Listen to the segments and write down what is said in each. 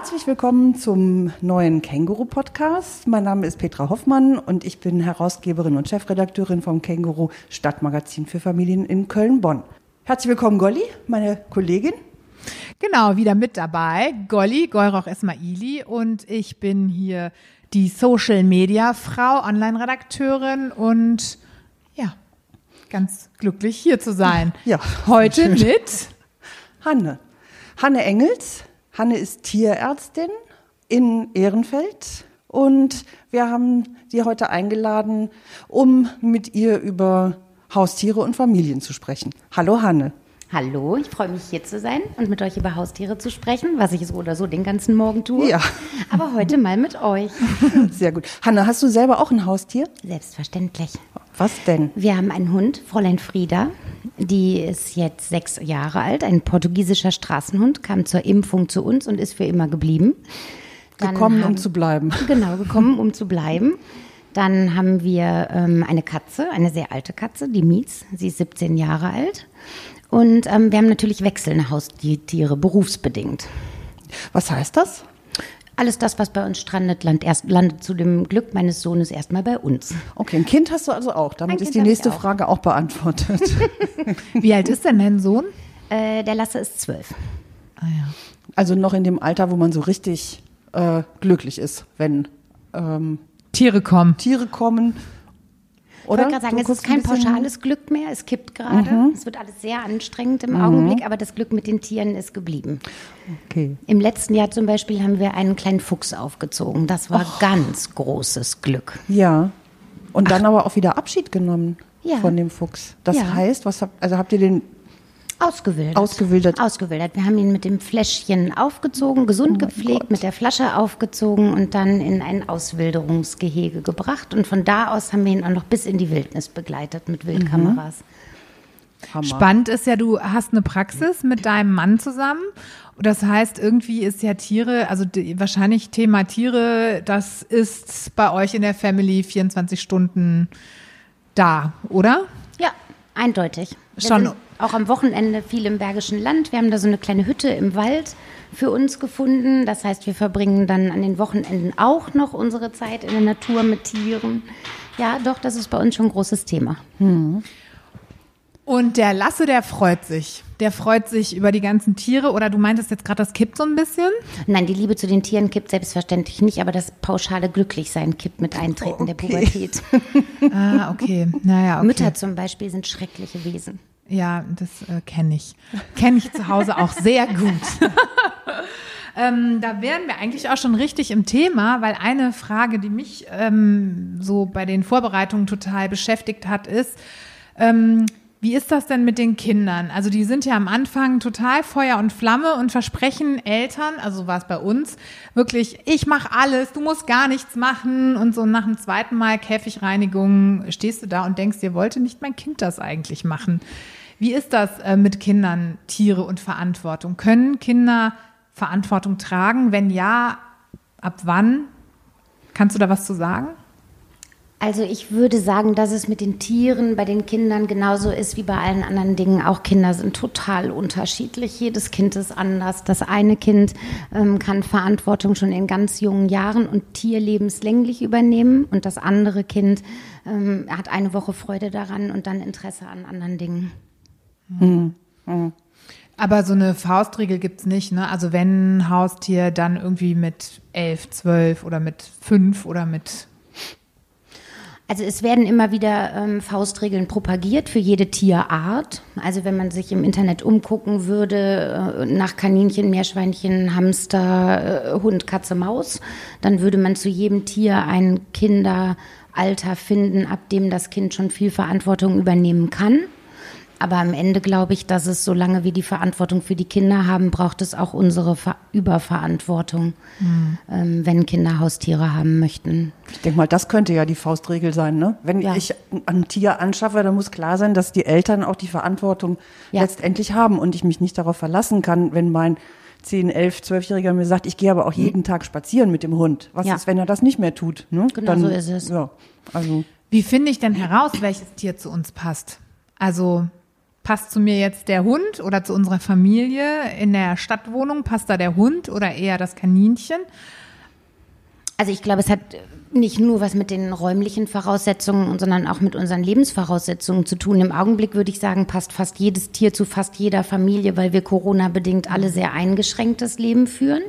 Herzlich willkommen zum neuen Känguru-Podcast. Mein Name ist Petra Hoffmann und ich bin Herausgeberin und Chefredakteurin vom Känguru Stadtmagazin für Familien in Köln-Bonn. Herzlich willkommen, Golli, meine Kollegin. Genau, wieder mit dabei. Golli, Golroch Esmaili und ich bin hier die Social Media Frau, Online-Redakteurin und ja, ganz glücklich hier zu sein. Ja, heute mit Hanne. Hanne Engels. Hanne ist Tierärztin in Ehrenfeld und wir haben sie heute eingeladen, um mit ihr über Haustiere und Familien zu sprechen. Hallo Hanne. Hallo, ich freue mich hier zu sein und mit euch über Haustiere zu sprechen, was ich so oder so den ganzen Morgen tue. Ja. Aber heute mal mit euch. Sehr gut. Hanne, hast du selber auch ein Haustier? Selbstverständlich. Was denn? Wir haben einen Hund, Fräulein Frieda. Die ist jetzt sechs Jahre alt, ein portugiesischer Straßenhund, kam zur Impfung zu uns und ist für immer geblieben. Dann gekommen, haben, um zu bleiben. Genau, gekommen, um zu bleiben. Dann haben wir ähm, eine Katze, eine sehr alte Katze, die Mietz. Sie ist 17 Jahre alt. Und ähm, wir haben natürlich wechselnde Haustiere, berufsbedingt. Was heißt das? Alles das, was bei uns strandet, landet, erst, landet zu dem Glück meines Sohnes erstmal bei uns. Okay, ein Kind hast du also auch. Damit ist die nächste auch. Frage auch beantwortet. Wie alt ist denn dein Sohn? Äh, der Lasse ist zwölf. Ah, ja. Also noch in dem Alter, wo man so richtig äh, glücklich ist, wenn ähm, Tiere kommen. Tiere kommen oder? Ich wollte gerade sagen, es ist kein pauschales Glück mehr. Es kippt gerade. Mhm. Es wird alles sehr anstrengend im mhm. Augenblick, aber das Glück mit den Tieren ist geblieben. Okay. Im letzten Jahr zum Beispiel haben wir einen kleinen Fuchs aufgezogen. Das war Och. ganz großes Glück. Ja. Und dann Ach. aber auch wieder Abschied genommen ja. von dem Fuchs. Das ja. heißt, was habt, also habt ihr den Ausgewildert. Ausgewildert. Ausgewildert. Wir haben ihn mit dem Fläschchen aufgezogen, gesund oh gepflegt, Gott. mit der Flasche aufgezogen und dann in ein Auswilderungsgehege gebracht. Und von da aus haben wir ihn auch noch bis in die Wildnis begleitet mit Wildkameras. Mhm. Spannend ist ja, du hast eine Praxis mit deinem Mann zusammen. Das heißt, irgendwie ist ja Tiere, also die, wahrscheinlich Thema Tiere, das ist bei euch in der Family 24 Stunden da, oder? Eindeutig. Schon auch am Wochenende viel im Bergischen Land. Wir haben da so eine kleine Hütte im Wald für uns gefunden. Das heißt, wir verbringen dann an den Wochenenden auch noch unsere Zeit in der Natur mit Tieren. Ja, doch, das ist bei uns schon ein großes Thema. Hm. Und der Lasse, der freut sich. Der freut sich über die ganzen Tiere. Oder du meintest jetzt gerade, das kippt so ein bisschen? Nein, die Liebe zu den Tieren kippt selbstverständlich nicht, aber das pauschale Glücklichsein kippt mit Eintreten okay. der Pubertät. ah, okay. Naja, okay. Mütter zum Beispiel sind schreckliche Wesen. Ja, das äh, kenne ich. Kenne ich zu Hause auch sehr gut. ähm, da wären wir eigentlich auch schon richtig im Thema, weil eine Frage, die mich ähm, so bei den Vorbereitungen total beschäftigt hat, ist, ähm, wie ist das denn mit den Kindern? Also die sind ja am Anfang total Feuer und Flamme und versprechen Eltern, also war es bei uns, wirklich, ich mache alles, du musst gar nichts machen. Und so nach dem zweiten Mal Käfigreinigung stehst du da und denkst, dir wollte nicht mein Kind das eigentlich machen. Wie ist das äh, mit Kindern, Tiere und Verantwortung? Können Kinder Verantwortung tragen? Wenn ja, ab wann? Kannst du da was zu sagen? Also ich würde sagen, dass es mit den Tieren bei den Kindern genauso ist wie bei allen anderen Dingen. Auch Kinder sind total unterschiedlich. Jedes Kind ist anders. Das eine Kind ähm, kann Verantwortung schon in ganz jungen Jahren und tierlebenslänglich übernehmen und das andere Kind ähm, hat eine Woche Freude daran und dann Interesse an anderen Dingen. Mhm. Mhm. Aber so eine Faustregel gibt es nicht, ne? Also wenn ein Haustier dann irgendwie mit elf, zwölf oder mit fünf oder mit also es werden immer wieder ähm, Faustregeln propagiert für jede Tierart. Also wenn man sich im Internet umgucken würde äh, nach Kaninchen, Meerschweinchen, Hamster, äh, Hund, Katze, Maus, dann würde man zu jedem Tier ein Kinderalter finden, ab dem das Kind schon viel Verantwortung übernehmen kann. Aber am Ende glaube ich, dass es, solange wir die Verantwortung für die Kinder haben, braucht es auch unsere Ver Überverantwortung, mhm. ähm, wenn Kinder Haustiere haben möchten. Ich denke mal, das könnte ja die Faustregel sein. Ne? Wenn ja. ich ein Tier anschaffe, dann muss klar sein, dass die Eltern auch die Verantwortung ja. letztendlich haben und ich mich nicht darauf verlassen kann, wenn mein 10, 11, 12-Jähriger mir sagt, ich gehe aber auch mhm. jeden Tag spazieren mit dem Hund. Was ja. ist, wenn er das nicht mehr tut? Ne? Genau dann, so ist es. Ja, also. Wie finde ich denn heraus, welches Tier zu uns passt? Also passt zu mir jetzt der Hund oder zu unserer Familie in der Stadtwohnung, passt da der Hund oder eher das Kaninchen? Also ich glaube, es hat nicht nur was mit den räumlichen Voraussetzungen, sondern auch mit unseren Lebensvoraussetzungen zu tun. Im Augenblick würde ich sagen, passt fast jedes Tier zu fast jeder Familie, weil wir Corona-bedingt alle sehr eingeschränktes Leben führen.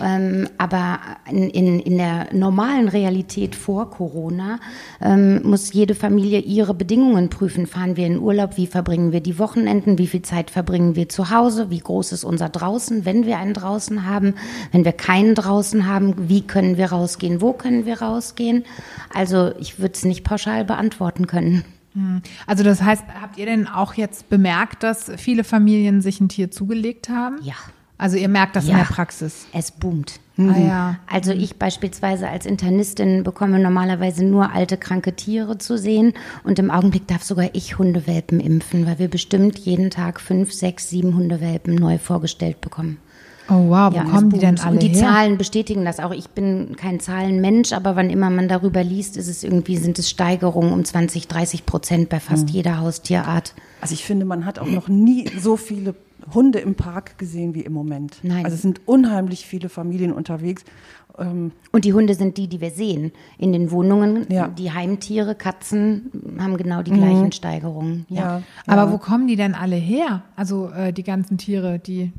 Ähm, aber in, in, der normalen Realität vor Corona ähm, muss jede Familie ihre Bedingungen prüfen. Fahren wir in Urlaub? Wie verbringen wir die Wochenenden? Wie viel Zeit verbringen wir zu Hause? Wie groß ist unser Draußen, wenn wir einen draußen haben? Wenn wir keinen draußen haben, wie können wir rausgehen? Wo können wir rausgehen? Also ich würde es nicht pauschal beantworten können. Hm. Also das heißt, habt ihr denn auch jetzt bemerkt, dass viele Familien sich ein Tier zugelegt haben? Ja. Also ihr merkt das ja, in der Praxis. Es boomt. Mhm. Ah, ja. Also ich beispielsweise als Internistin bekomme normalerweise nur alte, kranke Tiere zu sehen. Und im Augenblick darf sogar ich Hundewelpen impfen, weil wir bestimmt jeden Tag fünf, sechs, sieben Hundewelpen neu vorgestellt bekommen. Oh wow, wo ja, kommen die denn alle Und die her? Zahlen bestätigen das auch. Ich bin kein Zahlenmensch, aber wann immer man darüber liest, ist es irgendwie, sind es Steigerungen um 20, 30 Prozent bei fast mhm. jeder Haustierart. Also ich finde, man hat auch noch nie so viele Hunde im Park gesehen wie im Moment. Nein. Also es sind unheimlich viele Familien unterwegs. Ähm und die Hunde sind die, die wir sehen in den Wohnungen. Ja. Die Heimtiere, Katzen haben genau die gleichen mhm. Steigerungen. Ja. ja. Aber ja. wo kommen die denn alle her? Also äh, die ganzen Tiere, die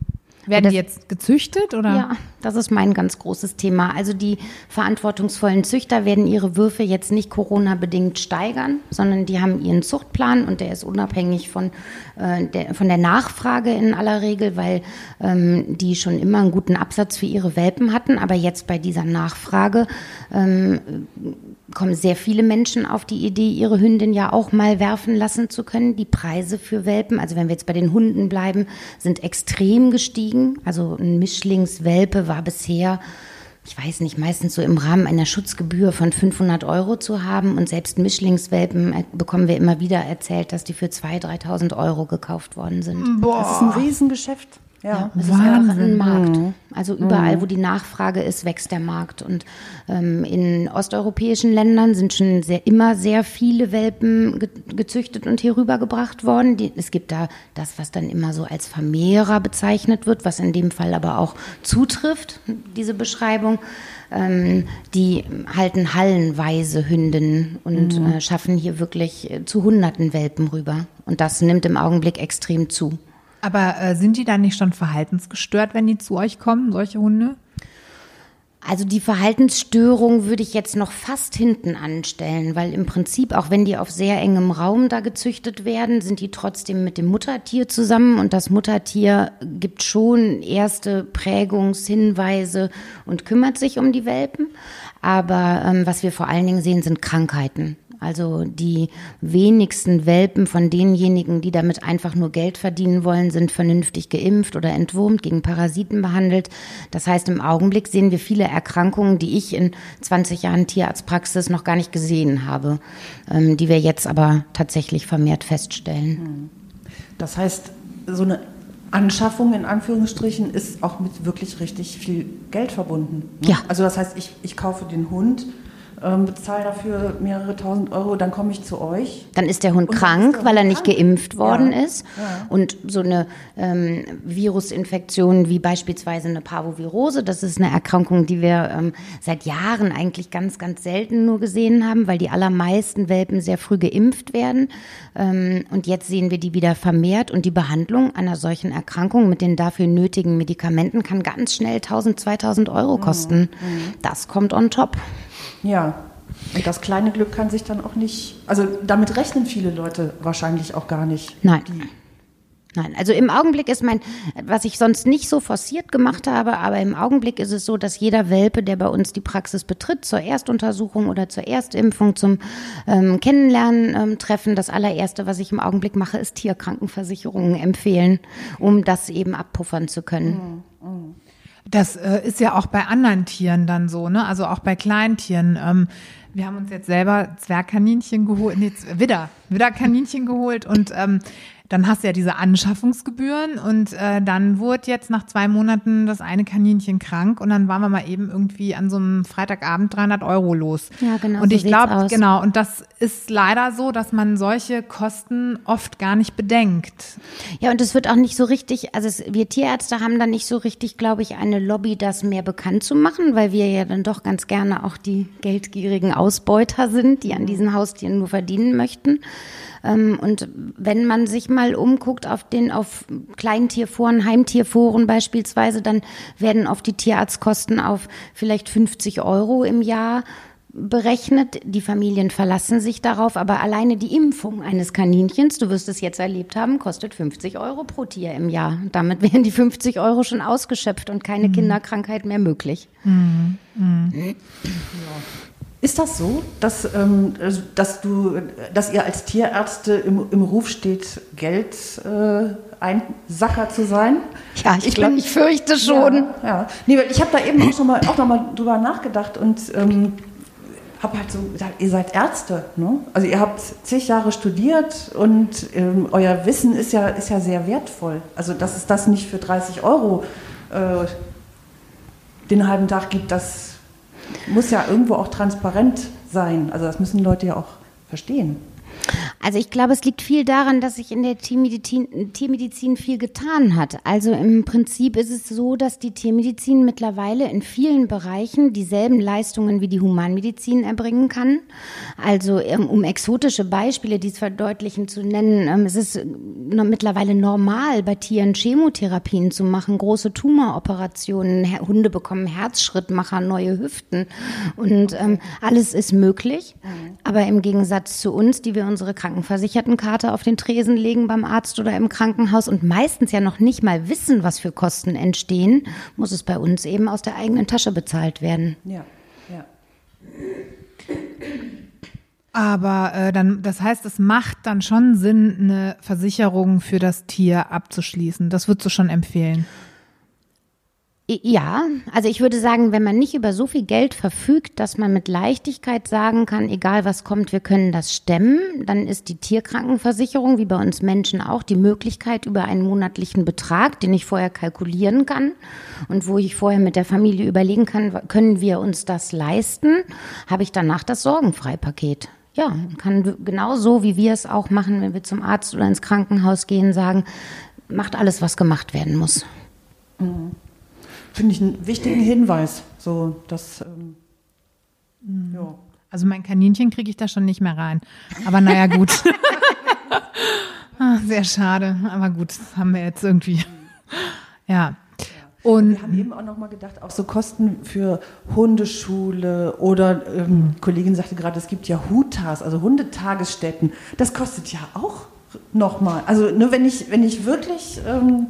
werden die jetzt gezüchtet oder? Ja, das ist mein ganz großes Thema. Also die verantwortungsvollen Züchter werden ihre Würfe jetzt nicht Corona-bedingt steigern, sondern die haben ihren Zuchtplan und der ist unabhängig von, äh, der, von der Nachfrage in aller Regel, weil ähm, die schon immer einen guten Absatz für ihre Welpen hatten. Aber jetzt bei dieser Nachfrage ähm, kommen sehr viele Menschen auf die Idee, ihre Hündin ja auch mal werfen lassen zu können. Die Preise für Welpen, also wenn wir jetzt bei den Hunden bleiben, sind extrem gestiegen. Also ein Mischlingswelpe war bisher, ich weiß nicht, meistens so im Rahmen einer Schutzgebühr von 500 Euro zu haben. Und selbst Mischlingswelpen äh, bekommen wir immer wieder erzählt, dass die für 2.000, 3.000 Euro gekauft worden sind. Boah. Das ist ein Riesengeschäft. Ja, ja es ist einfach ein Markt. Mhm. Also überall, mhm. wo die Nachfrage ist, wächst der Markt. Und ähm, in osteuropäischen Ländern sind schon sehr, immer sehr viele Welpen ge gezüchtet und hier rübergebracht worden. Die, es gibt da das, was dann immer so als Vermehrer bezeichnet wird, was in dem Fall aber auch zutrifft, diese Beschreibung. Ähm, die halten hallenweise Hündinnen und mhm. äh, schaffen hier wirklich äh, zu hunderten Welpen rüber. Und das nimmt im Augenblick extrem zu. Aber äh, sind die dann nicht schon verhaltensgestört, wenn die zu euch kommen, solche Hunde? Also die Verhaltensstörung würde ich jetzt noch fast hinten anstellen, weil im Prinzip, auch wenn die auf sehr engem Raum da gezüchtet werden, sind die trotzdem mit dem Muttertier zusammen und das Muttertier gibt schon erste Prägungshinweise und kümmert sich um die Welpen. Aber ähm, was wir vor allen Dingen sehen, sind Krankheiten. Also die wenigsten Welpen von denjenigen, die damit einfach nur Geld verdienen wollen, sind vernünftig geimpft oder entwurmt, gegen Parasiten behandelt. Das heißt, im Augenblick sehen wir viele Erkrankungen, die ich in 20 Jahren Tierarztpraxis noch gar nicht gesehen habe, ähm, die wir jetzt aber tatsächlich vermehrt feststellen. Das heißt, so eine Anschaffung in Anführungsstrichen ist auch mit wirklich richtig viel Geld verbunden. Ne? Ja. Also das heißt, ich, ich kaufe den Hund ähm, bezahle dafür mehrere tausend Euro, dann komme ich zu euch. Dann ist der Hund krank, der weil er nicht krank. geimpft worden ja. ist. Ja. Und so eine ähm, Virusinfektion wie beispielsweise eine Parvovirose, das ist eine Erkrankung, die wir ähm, seit Jahren eigentlich ganz, ganz selten nur gesehen haben, weil die allermeisten Welpen sehr früh geimpft werden. Ähm, und jetzt sehen wir die wieder vermehrt und die Behandlung einer solchen Erkrankung mit den dafür nötigen Medikamenten kann ganz schnell 1000, 2000 Euro kosten. Mhm. Das kommt on top. Ja. Und das kleine Glück kann sich dann auch nicht, also damit rechnen viele Leute wahrscheinlich auch gar nicht. Nein. Nein, also im Augenblick ist mein, was ich sonst nicht so forciert gemacht habe, aber im Augenblick ist es so, dass jeder Welpe, der bei uns die Praxis betritt, zur Erstuntersuchung oder zur Erstimpfung, zum ähm, Kennenlernen ähm, treffen, das allererste, was ich im Augenblick mache, ist Tierkrankenversicherungen empfehlen, um das eben abpuffern zu können. Mhm. Das äh, ist ja auch bei anderen Tieren dann so, ne? Also auch bei Kleintieren. Ähm, wir haben uns jetzt selber Zwergkaninchen geholt, nee, Widder, Widderkaninchen geholt und ähm, dann hast du ja diese Anschaffungsgebühren und äh, dann wurde jetzt nach zwei Monaten das eine Kaninchen krank und dann waren wir mal eben irgendwie an so einem Freitagabend 300 Euro los. Ja, genau. Und ich glaube, genau, und das ist leider so, dass man solche Kosten oft gar nicht bedenkt. Ja, und es wird auch nicht so richtig, also es, wir Tierärzte haben da nicht so richtig, glaube ich, eine Lobby, das mehr bekannt zu machen, weil wir ja dann doch ganz gerne auch die geldgierigen Ausbeuter sind, die an diesen Haustieren nur verdienen möchten. Ähm, und wenn man sich mal umguckt auf den, auf Kleintierforen, Heimtierforen beispielsweise, dann werden oft die Tierarztkosten auf vielleicht 50 Euro im Jahr berechnet. Die Familien verlassen sich darauf, aber alleine die Impfung eines Kaninchens, du wirst es jetzt erlebt haben, kostet 50 Euro pro Tier im Jahr. Damit wären die 50 Euro schon ausgeschöpft und keine mhm. Kinderkrankheit mehr möglich. Mhm. Mhm. Ja. Ist das so, dass, ähm, also, dass, du, dass ihr als Tierärzte im, im Ruf steht, Geld äh, Sacker zu sein? Ja, ich, ich, glaub, bin, ich fürchte schon. Ja, ja. Nee, ich habe da eben auch schon mal, auch noch mal drüber nachgedacht und ähm, habe halt so gesagt, ihr seid Ärzte, ne? Also ihr habt zig Jahre studiert und ähm, euer Wissen ist ja, ist ja sehr wertvoll. Also dass es das nicht für 30 Euro äh, den halben Tag gibt, das muss ja irgendwo auch transparent sein. Also das müssen Leute ja auch verstehen. Also ich glaube, es liegt viel daran, dass sich in der Tiermedizin, Tiermedizin, viel getan hat. Also im Prinzip ist es so, dass die Tiermedizin mittlerweile in vielen Bereichen dieselben Leistungen wie die Humanmedizin erbringen kann. Also ähm, um exotische Beispiele, die es verdeutlichen zu nennen, ähm, es ist mittlerweile normal, bei Tieren Chemotherapien zu machen, große Tumoroperationen, Hunde bekommen Herzschrittmacher, neue Hüften und ähm, alles ist möglich. Mhm. Aber im Gegensatz zu uns, die wir unsere Krankenversichertenkarte auf den Tresen legen beim Arzt oder im Krankenhaus und meistens ja noch nicht mal wissen, was für Kosten entstehen, muss es bei uns eben aus der eigenen Tasche bezahlt werden. Ja, ja. Aber äh, dann, das heißt, es macht dann schon Sinn, eine Versicherung für das Tier abzuschließen. Das würdest du schon empfehlen. Ja, also ich würde sagen, wenn man nicht über so viel Geld verfügt, dass man mit Leichtigkeit sagen kann, egal was kommt, wir können das stemmen, dann ist die Tierkrankenversicherung, wie bei uns Menschen auch, die Möglichkeit über einen monatlichen Betrag, den ich vorher kalkulieren kann und wo ich vorher mit der Familie überlegen kann, können wir uns das leisten, habe ich danach das Sorgenfreipaket. Ja, kann genau so, wie wir es auch machen, wenn wir zum Arzt oder ins Krankenhaus gehen, sagen, macht alles, was gemacht werden muss. Mhm finde ich einen wichtigen Hinweis. So, dass, ähm, mhm. ja. Also mein Kaninchen kriege ich da schon nicht mehr rein. Aber naja, gut. ah, sehr schade. Aber gut, das haben wir jetzt irgendwie. ja. Und wir haben eben auch noch mal gedacht, auch so Kosten für Hundeschule oder ähm, Kollegin sagte gerade, es gibt ja Hutas, also Hundetagesstätten. Das kostet ja auch noch mal. Also nur wenn ich wenn ich wirklich ähm,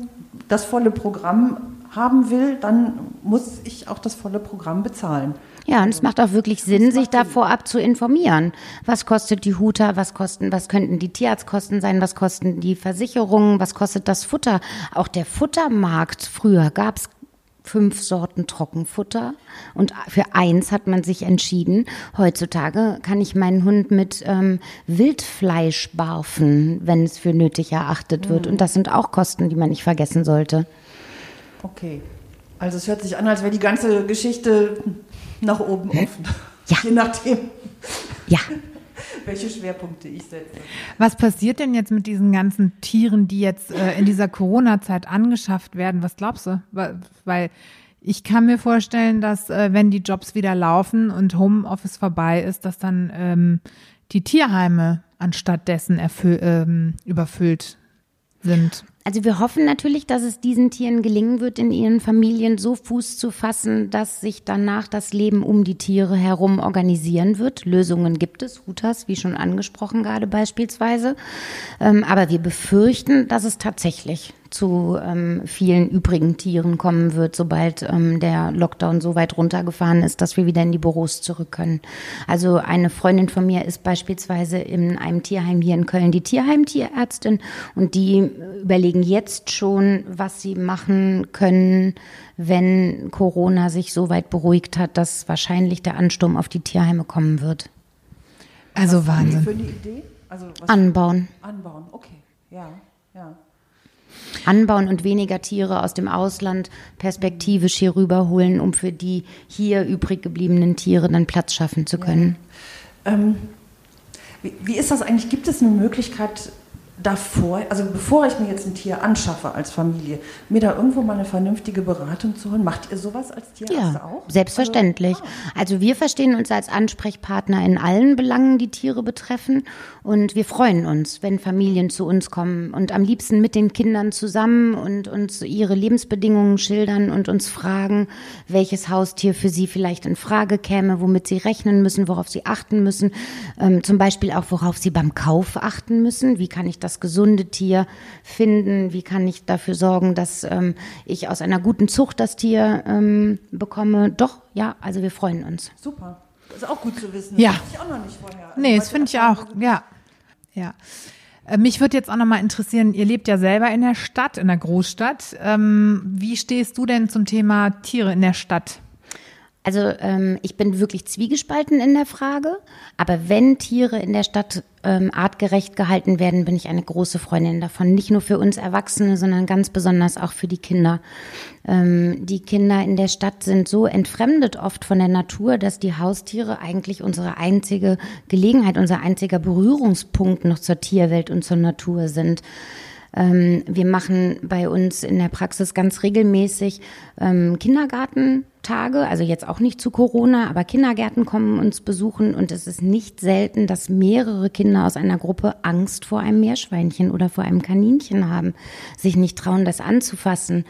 das volle Programm haben will, dann muss ich auch das volle Programm bezahlen. Ja, und es macht auch wirklich Sinn, sich da vorab zu informieren. Was kostet die Huter, was kosten, was könnten die Tierarztkosten sein, was kosten die Versicherungen, was kostet das Futter? Auch der Futtermarkt früher gab es fünf Sorten Trockenfutter und für eins hat man sich entschieden. Heutzutage kann ich meinen Hund mit ähm, Wildfleisch barfen, wenn es für nötig erachtet wird. Mhm. Und das sind auch Kosten, die man nicht vergessen sollte. Okay. Also es hört sich an, als wäre die ganze Geschichte nach oben offen. Ja. Je nachdem. Ja. welche Schwerpunkte ich setze. Was passiert denn jetzt mit diesen ganzen Tieren, die jetzt äh, in dieser Corona-Zeit angeschafft werden? Was glaubst du? Weil ich kann mir vorstellen, dass äh, wenn die Jobs wieder laufen und Homeoffice vorbei ist, dass dann ähm, die Tierheime anstatt dessen ähm, überfüllt sind. Also wir hoffen natürlich, dass es diesen Tieren gelingen wird, in ihren Familien so Fuß zu fassen, dass sich danach das Leben um die Tiere herum organisieren wird. Lösungen gibt es, Hutas, wie schon angesprochen gerade beispielsweise. Ähm, aber wir befürchten, dass es tatsächlich zu ähm, vielen übrigen Tieren kommen wird, sobald ähm, der Lockdown so weit runtergefahren ist, dass wir wieder in die Büros zurück können. Also eine Freundin von mir ist beispielsweise in einem Tierheim hier in Köln die Tierheimtierärztin und die überlegen jetzt schon, was sie machen können, wenn Corona sich so weit beruhigt hat, dass wahrscheinlich der Ansturm auf die Tierheime kommen wird. Also was Wahnsinn. Für eine Idee? Also Anbauen. Anbauen, okay, ja. Ja. Anbauen und weniger Tiere aus dem Ausland perspektivisch hier rüberholen, um für die hier übrig gebliebenen Tiere dann Platz schaffen zu können. Ja. Ähm, wie, wie ist das eigentlich? Gibt es eine Möglichkeit, davor, also bevor ich mir jetzt ein Tier anschaffe als Familie, mir da irgendwo mal eine vernünftige Beratung zu holen? Macht ihr sowas als Tierarzt ja, auch? Selbstverständlich. Also, ah. also wir verstehen uns als Ansprechpartner in allen Belangen, die Tiere betreffen. Und wir freuen uns, wenn Familien zu uns kommen und am liebsten mit den Kindern zusammen und uns ihre Lebensbedingungen schildern und uns fragen, welches Haustier für sie vielleicht in Frage käme, womit sie rechnen müssen, worauf sie achten müssen. Ähm, zum Beispiel auch, worauf sie beim Kauf achten müssen. Wie kann ich das gesunde Tier finden? Wie kann ich dafür sorgen, dass ähm, ich aus einer guten Zucht das Tier ähm, bekomme? Doch, ja, also wir freuen uns. Super. Das ist auch gut zu wissen. Ja. Das ich auch noch nicht vorher. Also nee, das finde ich auch. Ja. Ja. Äh, mich würde jetzt auch noch mal interessieren, ihr lebt ja selber in der Stadt, in der Großstadt. Ähm, wie stehst du denn zum Thema Tiere in der Stadt? Also ähm, ich bin wirklich zwiegespalten in der Frage, aber wenn Tiere in der Stadt ähm, artgerecht gehalten werden, bin ich eine große Freundin davon. Nicht nur für uns Erwachsene, sondern ganz besonders auch für die Kinder. Ähm, die Kinder in der Stadt sind so entfremdet oft von der Natur, dass die Haustiere eigentlich unsere einzige Gelegenheit, unser einziger Berührungspunkt noch zur Tierwelt und zur Natur sind. Ähm, wir machen bei uns in der Praxis ganz regelmäßig ähm, Kindergartentage, also jetzt auch nicht zu Corona, aber Kindergärten kommen uns besuchen und es ist nicht selten, dass mehrere Kinder aus einer Gruppe Angst vor einem Meerschweinchen oder vor einem Kaninchen haben, sich nicht trauen, das anzufassen.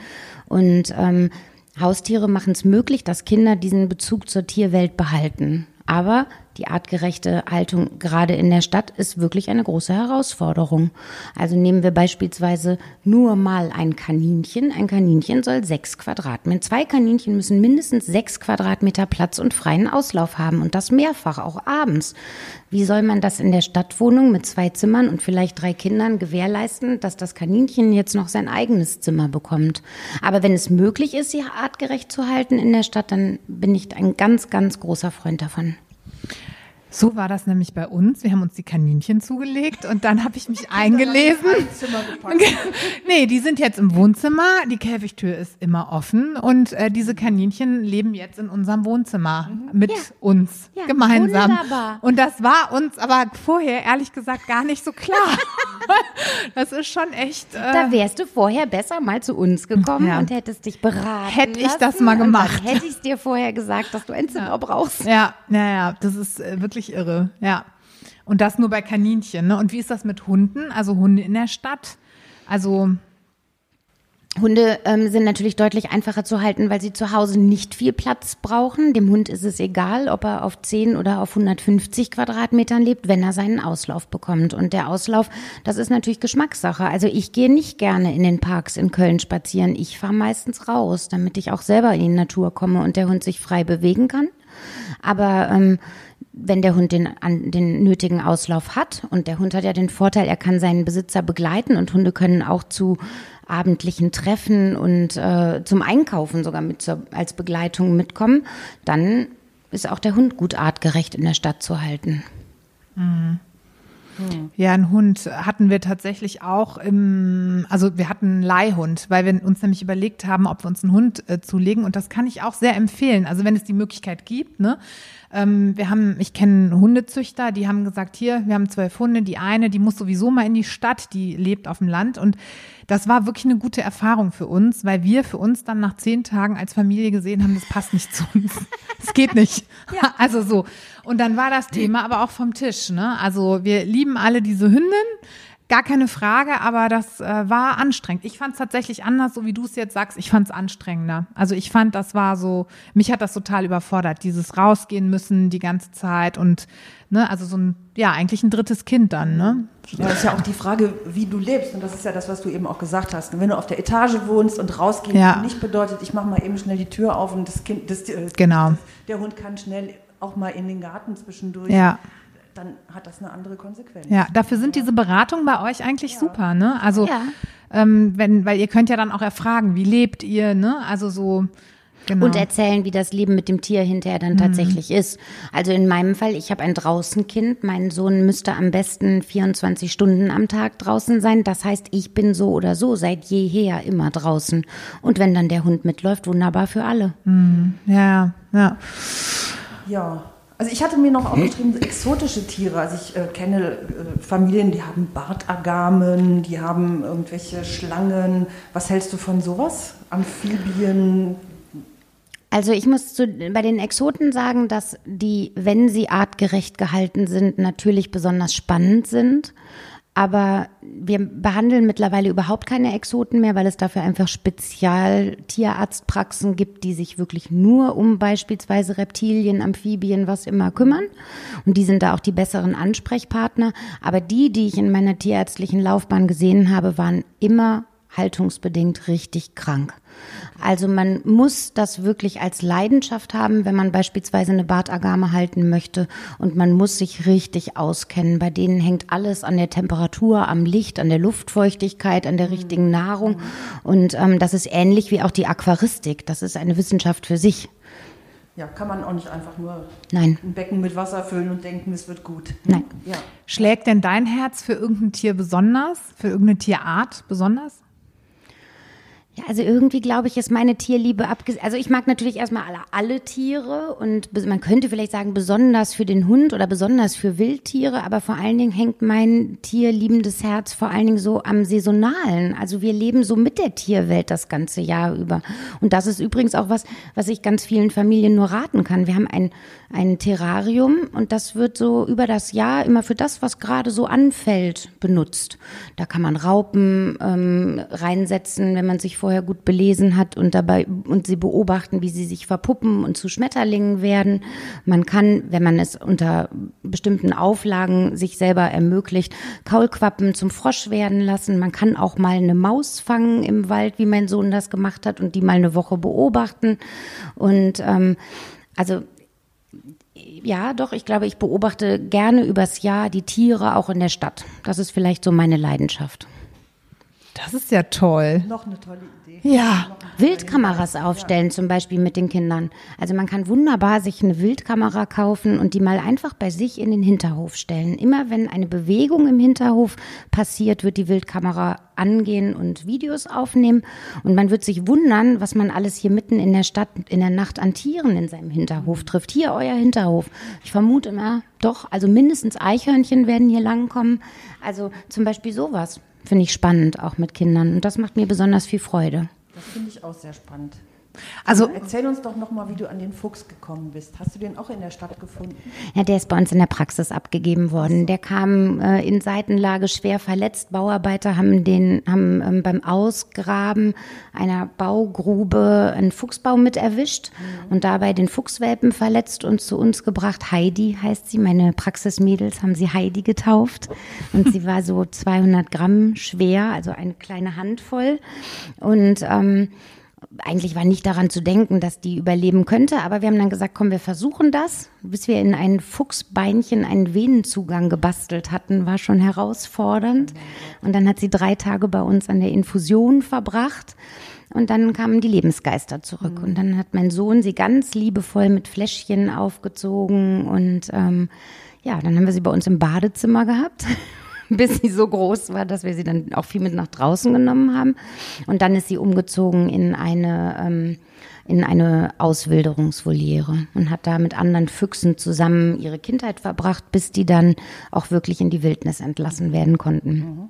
Und ähm, Haustiere machen es möglich, dass Kinder diesen Bezug zur Tierwelt behalten. Aber die artgerechte Haltung gerade in der Stadt ist wirklich eine große Herausforderung. Also nehmen wir beispielsweise nur mal ein Kaninchen. Ein Kaninchen soll sechs Quadratmeter. Zwei Kaninchen müssen mindestens sechs Quadratmeter Platz und freien Auslauf haben und das mehrfach, auch abends. Wie soll man das in der Stadtwohnung mit zwei Zimmern und vielleicht drei Kindern gewährleisten, dass das Kaninchen jetzt noch sein eigenes Zimmer bekommt? Aber wenn es möglich ist, sie artgerecht zu halten in der Stadt, dann bin ich ein ganz, ganz großer Freund davon. So war das nämlich bei uns. Wir haben uns die Kaninchen zugelegt und dann habe ich mich eingelesen. nee, die sind jetzt im Wohnzimmer. Die Käfigtür ist immer offen und äh, diese Kaninchen leben jetzt in unserem Wohnzimmer mhm. mit ja. uns ja, gemeinsam. Wunderbar. Und das war uns aber vorher ehrlich gesagt gar nicht so klar. das ist schon echt. Äh, da wärst du vorher besser mal zu uns gekommen ja. und hättest dich beraten. Hätte ich das mal gemacht. hätte ich dir vorher gesagt, dass du ein Zimmer brauchst. Ja, naja, das ist äh, wirklich wirklich irre, ja. Und das nur bei Kaninchen. Ne? Und wie ist das mit Hunden? Also Hunde in der Stadt? Also Hunde ähm, sind natürlich deutlich einfacher zu halten, weil sie zu Hause nicht viel Platz brauchen. Dem Hund ist es egal, ob er auf 10 oder auf 150 Quadratmetern lebt, wenn er seinen Auslauf bekommt. Und der Auslauf, das ist natürlich Geschmackssache. Also ich gehe nicht gerne in den Parks in Köln spazieren. Ich fahre meistens raus, damit ich auch selber in die Natur komme und der Hund sich frei bewegen kann. Aber ähm, wenn der Hund den, an, den nötigen Auslauf hat. Und der Hund hat ja den Vorteil, er kann seinen Besitzer begleiten und Hunde können auch zu abendlichen Treffen und äh, zum Einkaufen sogar mit zur, als Begleitung mitkommen. Dann ist auch der Hund gut artgerecht in der Stadt zu halten. Mhm. Ja, einen Hund hatten wir tatsächlich auch im, also wir hatten einen Leihhund, weil wir uns nämlich überlegt haben, ob wir uns einen Hund äh, zulegen und das kann ich auch sehr empfehlen. Also wenn es die Möglichkeit gibt, ne, ähm, wir haben, ich kenne Hundezüchter, die haben gesagt, hier, wir haben zwölf Hunde, die eine, die muss sowieso mal in die Stadt, die lebt auf dem Land. Und das war wirklich eine gute Erfahrung für uns, weil wir für uns dann nach zehn Tagen als Familie gesehen haben, das passt nicht zu uns. Es geht nicht. Ja. Also so. Und dann war das Thema aber auch vom Tisch. Ne? Also wir lieben alle diese Hündin. Gar keine Frage, aber das äh, war anstrengend. Ich fand es tatsächlich anders, so wie du es jetzt sagst. Ich fand es anstrengender. Also ich fand, das war so, mich hat das total überfordert, dieses rausgehen müssen die ganze Zeit und ne, also so ein, ja, eigentlich ein drittes Kind dann, ne? Ja, das ist ja auch die Frage, wie du lebst. Und das ist ja das, was du eben auch gesagt hast. Wenn du auf der Etage wohnst und rausgehen ja. nicht bedeutet, ich mache mal eben schnell die Tür auf und das Kind, das, äh, genau. der Hund kann schnell auch mal in den Garten zwischendurch. Ja dann hat das eine andere Konsequenz. Ja, dafür sind diese Beratungen bei euch eigentlich ja. super, ne? Also, ja. ähm, wenn, weil ihr könnt ja dann auch erfragen, wie lebt ihr, ne? Also so, Genau. Und erzählen, wie das Leben mit dem Tier hinterher dann mhm. tatsächlich ist. Also in meinem Fall, ich habe ein Draußenkind. Mein Sohn müsste am besten 24 Stunden am Tag draußen sein. Das heißt, ich bin so oder so seit jeher immer draußen. Und wenn dann der Hund mitläuft, wunderbar für alle. Mhm. Ja, ja. Ja, also ich hatte mir noch aufgeschrieben, exotische Tiere. Also ich äh, kenne äh, Familien, die haben Bartagamen, die haben irgendwelche Schlangen. Was hältst du von sowas? Amphibien? Also ich muss zu, bei den Exoten sagen, dass die, wenn sie artgerecht gehalten sind, natürlich besonders spannend sind. Aber wir behandeln mittlerweile überhaupt keine Exoten mehr, weil es dafür einfach Spezialtierarztpraxen gibt, die sich wirklich nur um beispielsweise Reptilien, Amphibien, was immer kümmern. Und die sind da auch die besseren Ansprechpartner. Aber die, die ich in meiner tierärztlichen Laufbahn gesehen habe, waren immer haltungsbedingt richtig krank. Also man muss das wirklich als Leidenschaft haben, wenn man beispielsweise eine Bartagame halten möchte und man muss sich richtig auskennen. Bei denen hängt alles an der Temperatur, am Licht, an der Luftfeuchtigkeit, an der richtigen Nahrung und ähm, das ist ähnlich wie auch die Aquaristik. Das ist eine Wissenschaft für sich. Ja, kann man auch nicht einfach nur Nein. ein Becken mit Wasser füllen und denken, es wird gut. Nein. Ja. Schlägt denn dein Herz für irgendein Tier besonders, für irgendeine Tierart besonders? Ja, also irgendwie glaube ich, ist meine Tierliebe abgesehen. Also ich mag natürlich erstmal alle, alle Tiere und man könnte vielleicht sagen, besonders für den Hund oder besonders für Wildtiere, aber vor allen Dingen hängt mein tierliebendes Herz vor allen Dingen so am Saisonalen. Also wir leben so mit der Tierwelt das ganze Jahr über. Und das ist übrigens auch was, was ich ganz vielen Familien nur raten kann. Wir haben ein, ein Terrarium und das wird so über das Jahr immer für das, was gerade so anfällt, benutzt. Da kann man Raupen ähm, reinsetzen, wenn man sich vorher gut belesen hat und dabei und sie beobachten, wie sie sich verpuppen und zu Schmetterlingen werden. Man kann, wenn man es unter bestimmten Auflagen sich selber ermöglicht, Kaulquappen zum Frosch werden lassen. Man kann auch mal eine Maus fangen im Wald, wie mein Sohn das gemacht hat, und die mal eine Woche beobachten. Und ähm, also ja, doch, ich glaube, ich beobachte gerne übers Jahr die Tiere auch in der Stadt. Das ist vielleicht so meine Leidenschaft. Das ist ja toll. Noch eine tolle Idee. Ja. Wildkameras aufstellen, zum Beispiel mit den Kindern. Also man kann wunderbar sich eine Wildkamera kaufen und die mal einfach bei sich in den Hinterhof stellen. Immer wenn eine Bewegung im Hinterhof passiert, wird die Wildkamera angehen und Videos aufnehmen. Und man wird sich wundern, was man alles hier mitten in der Stadt in der Nacht an Tieren in seinem Hinterhof trifft. Hier euer Hinterhof. Ich vermute immer, doch, also mindestens Eichhörnchen werden hier langkommen. Also zum Beispiel sowas finde ich spannend, auch mit Kindern. Und das macht mir besonders viel Freude. Das finde ich auch sehr spannend. Also erzähl uns doch noch mal, wie du an den Fuchs gekommen bist. Hast du den auch in der Stadt gefunden? Ja, der ist bei uns in der Praxis abgegeben worden. Der kam äh, in Seitenlage schwer verletzt. Bauarbeiter haben den haben ähm, beim Ausgraben einer Baugrube einen Fuchsbau mit erwischt mhm. und dabei den Fuchswelpen verletzt und zu uns gebracht. Heidi heißt sie. Meine Praxismädels haben sie Heidi getauft und sie war so 200 Gramm schwer, also eine kleine Handvoll und ähm, eigentlich war nicht daran zu denken, dass die überleben könnte, aber wir haben dann gesagt, komm, wir versuchen das. Bis wir in ein Fuchsbeinchen einen Venenzugang gebastelt hatten, war schon herausfordernd. Und dann hat sie drei Tage bei uns an der Infusion verbracht. Und dann kamen die Lebensgeister zurück. Und dann hat mein Sohn sie ganz liebevoll mit Fläschchen aufgezogen. Und ähm, ja, dann haben wir sie bei uns im Badezimmer gehabt bis sie so groß war, dass wir sie dann auch viel mit nach draußen genommen haben. Und dann ist sie umgezogen in eine, ähm, in eine Auswilderungsvoliere und hat da mit anderen Füchsen zusammen ihre Kindheit verbracht, bis die dann auch wirklich in die Wildnis entlassen werden konnten.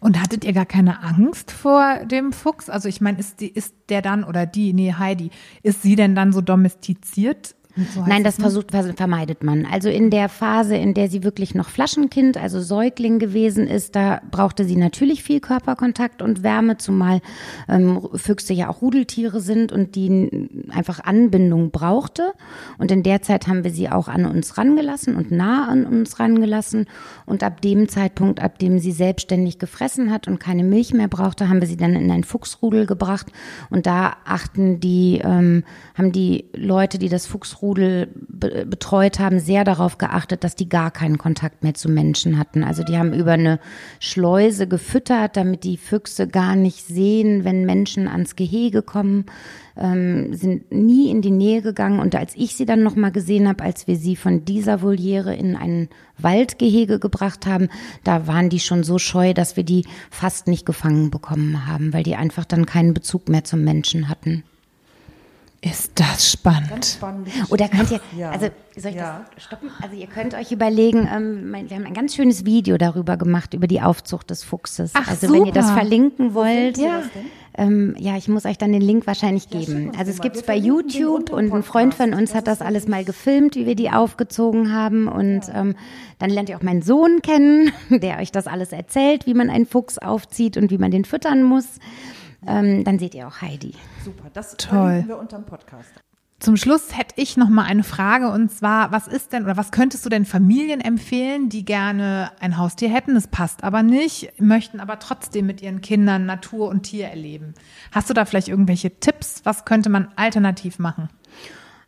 Und hattet ihr gar keine Angst vor dem Fuchs? Also ich meine, ist, die, ist der dann oder die, nee, Heidi, ist sie denn dann so domestiziert so Nein, das versucht, vermeidet man. Also in der Phase, in der sie wirklich noch Flaschenkind, also Säugling gewesen ist, da brauchte sie natürlich viel Körperkontakt und Wärme, zumal ähm, Füchse ja auch Rudeltiere sind und die einfach Anbindung brauchte. Und in der Zeit haben wir sie auch an uns rangelassen und nah an uns rangelassen. Und ab dem Zeitpunkt, ab dem sie selbstständig gefressen hat und keine Milch mehr brauchte, haben wir sie dann in ein Fuchsrudel gebracht. Und da achten die, ähm, haben die Leute, die das Fuchsrudel Fuchsrudel be betreut haben, sehr darauf geachtet, dass die gar keinen Kontakt mehr zu Menschen hatten. Also die haben über eine Schleuse gefüttert, damit die Füchse gar nicht sehen, wenn Menschen ans Gehege kommen, ähm, sind nie in die Nähe gegangen. Und als ich sie dann nochmal gesehen habe, als wir sie von dieser Voliere in ein Waldgehege gebracht haben, da waren die schon so scheu, dass wir die fast nicht gefangen bekommen haben, weil die einfach dann keinen Bezug mehr zum Menschen hatten. Ist das spannend. spannend. Oder könnt ihr, ja. also soll ich ja. das stoppen? Also ihr könnt euch überlegen, ähm, wir haben ein ganz schönes Video darüber gemacht, über die Aufzucht des Fuchses. Ach, also super. wenn ihr das verlinken wollt, ja. Ähm, ja, ich muss euch dann den Link wahrscheinlich geben. Ja, also es gibt es bei YouTube und ein Freund von uns hat das alles mal gefilmt, wie wir die aufgezogen haben. Und ja. ähm, dann lernt ihr auch meinen Sohn kennen, der euch das alles erzählt, wie man einen Fuchs aufzieht und wie man den füttern muss. Ähm, dann seht ihr auch Heidi. Super, das Toll. wir unterm Podcast. Zum Schluss hätte ich noch mal eine Frage und zwar, was ist denn oder was könntest du denn Familien empfehlen, die gerne ein Haustier hätten, es passt aber nicht, möchten aber trotzdem mit ihren Kindern Natur und Tier erleben? Hast du da vielleicht irgendwelche Tipps? Was könnte man alternativ machen?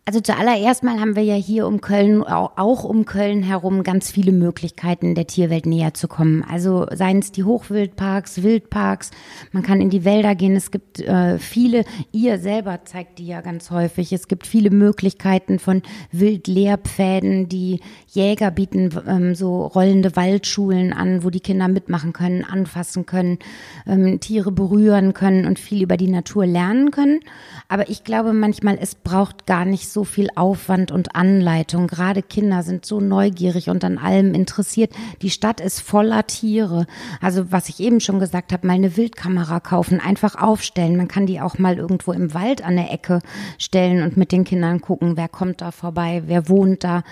Also zuallererst mal haben wir ja hier um Köln, auch um Köln herum, ganz viele Möglichkeiten, der Tierwelt näher zu kommen. Also seien es die Hochwildparks, Wildparks, man kann in die Wälder gehen. Es gibt äh, viele, ihr selber zeigt die ja ganz häufig. Es gibt viele Möglichkeiten von Wildlehrpfäden. Die Jäger bieten ähm, so rollende Waldschulen an, wo die Kinder mitmachen können, anfassen können, ähm, Tiere berühren können und viel über die Natur lernen können. Aber ich glaube manchmal, es braucht gar nicht viel Aufwand und Anleitung. Gerade Kinder sind so neugierig und an allem interessiert. Die Stadt ist voller Tiere. Also was ich eben schon gesagt habe, mal eine Wildkamera kaufen, einfach aufstellen. Man kann die auch mal irgendwo im Wald an der Ecke stellen und mit den Kindern gucken, wer kommt da vorbei, wer wohnt da.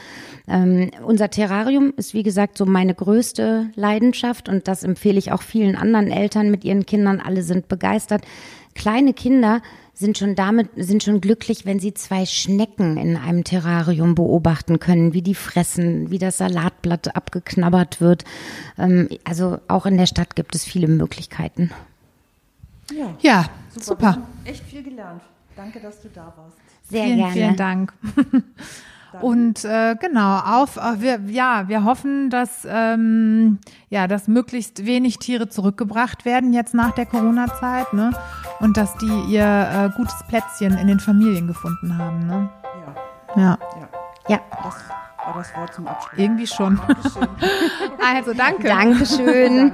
Ähm, unser Terrarium ist, wie gesagt, so meine größte Leidenschaft und das empfehle ich auch vielen anderen Eltern mit ihren Kindern. Alle sind begeistert. Kleine Kinder sind schon damit, sind schon glücklich, wenn sie zwei Schnecken in einem Terrarium beobachten können, wie die fressen, wie das Salatblatt abgeknabbert wird. Ähm, also auch in der Stadt gibt es viele Möglichkeiten. Ja, ja super. super. Echt viel gelernt. Danke, dass du da warst. Sehr vielen, gerne. Vielen Dank. Und äh, genau, auf, äh, wir, ja, wir hoffen, dass, ähm, ja, dass möglichst wenig Tiere zurückgebracht werden jetzt nach der Corona-Zeit, ne? Und dass die ihr äh, gutes Plätzchen in den Familien gefunden haben, ne? Ja. Ja. Ja. ja. Das war das Wort zum Abschluss. Irgendwie schon. Dankeschön. also danke. Dankeschön.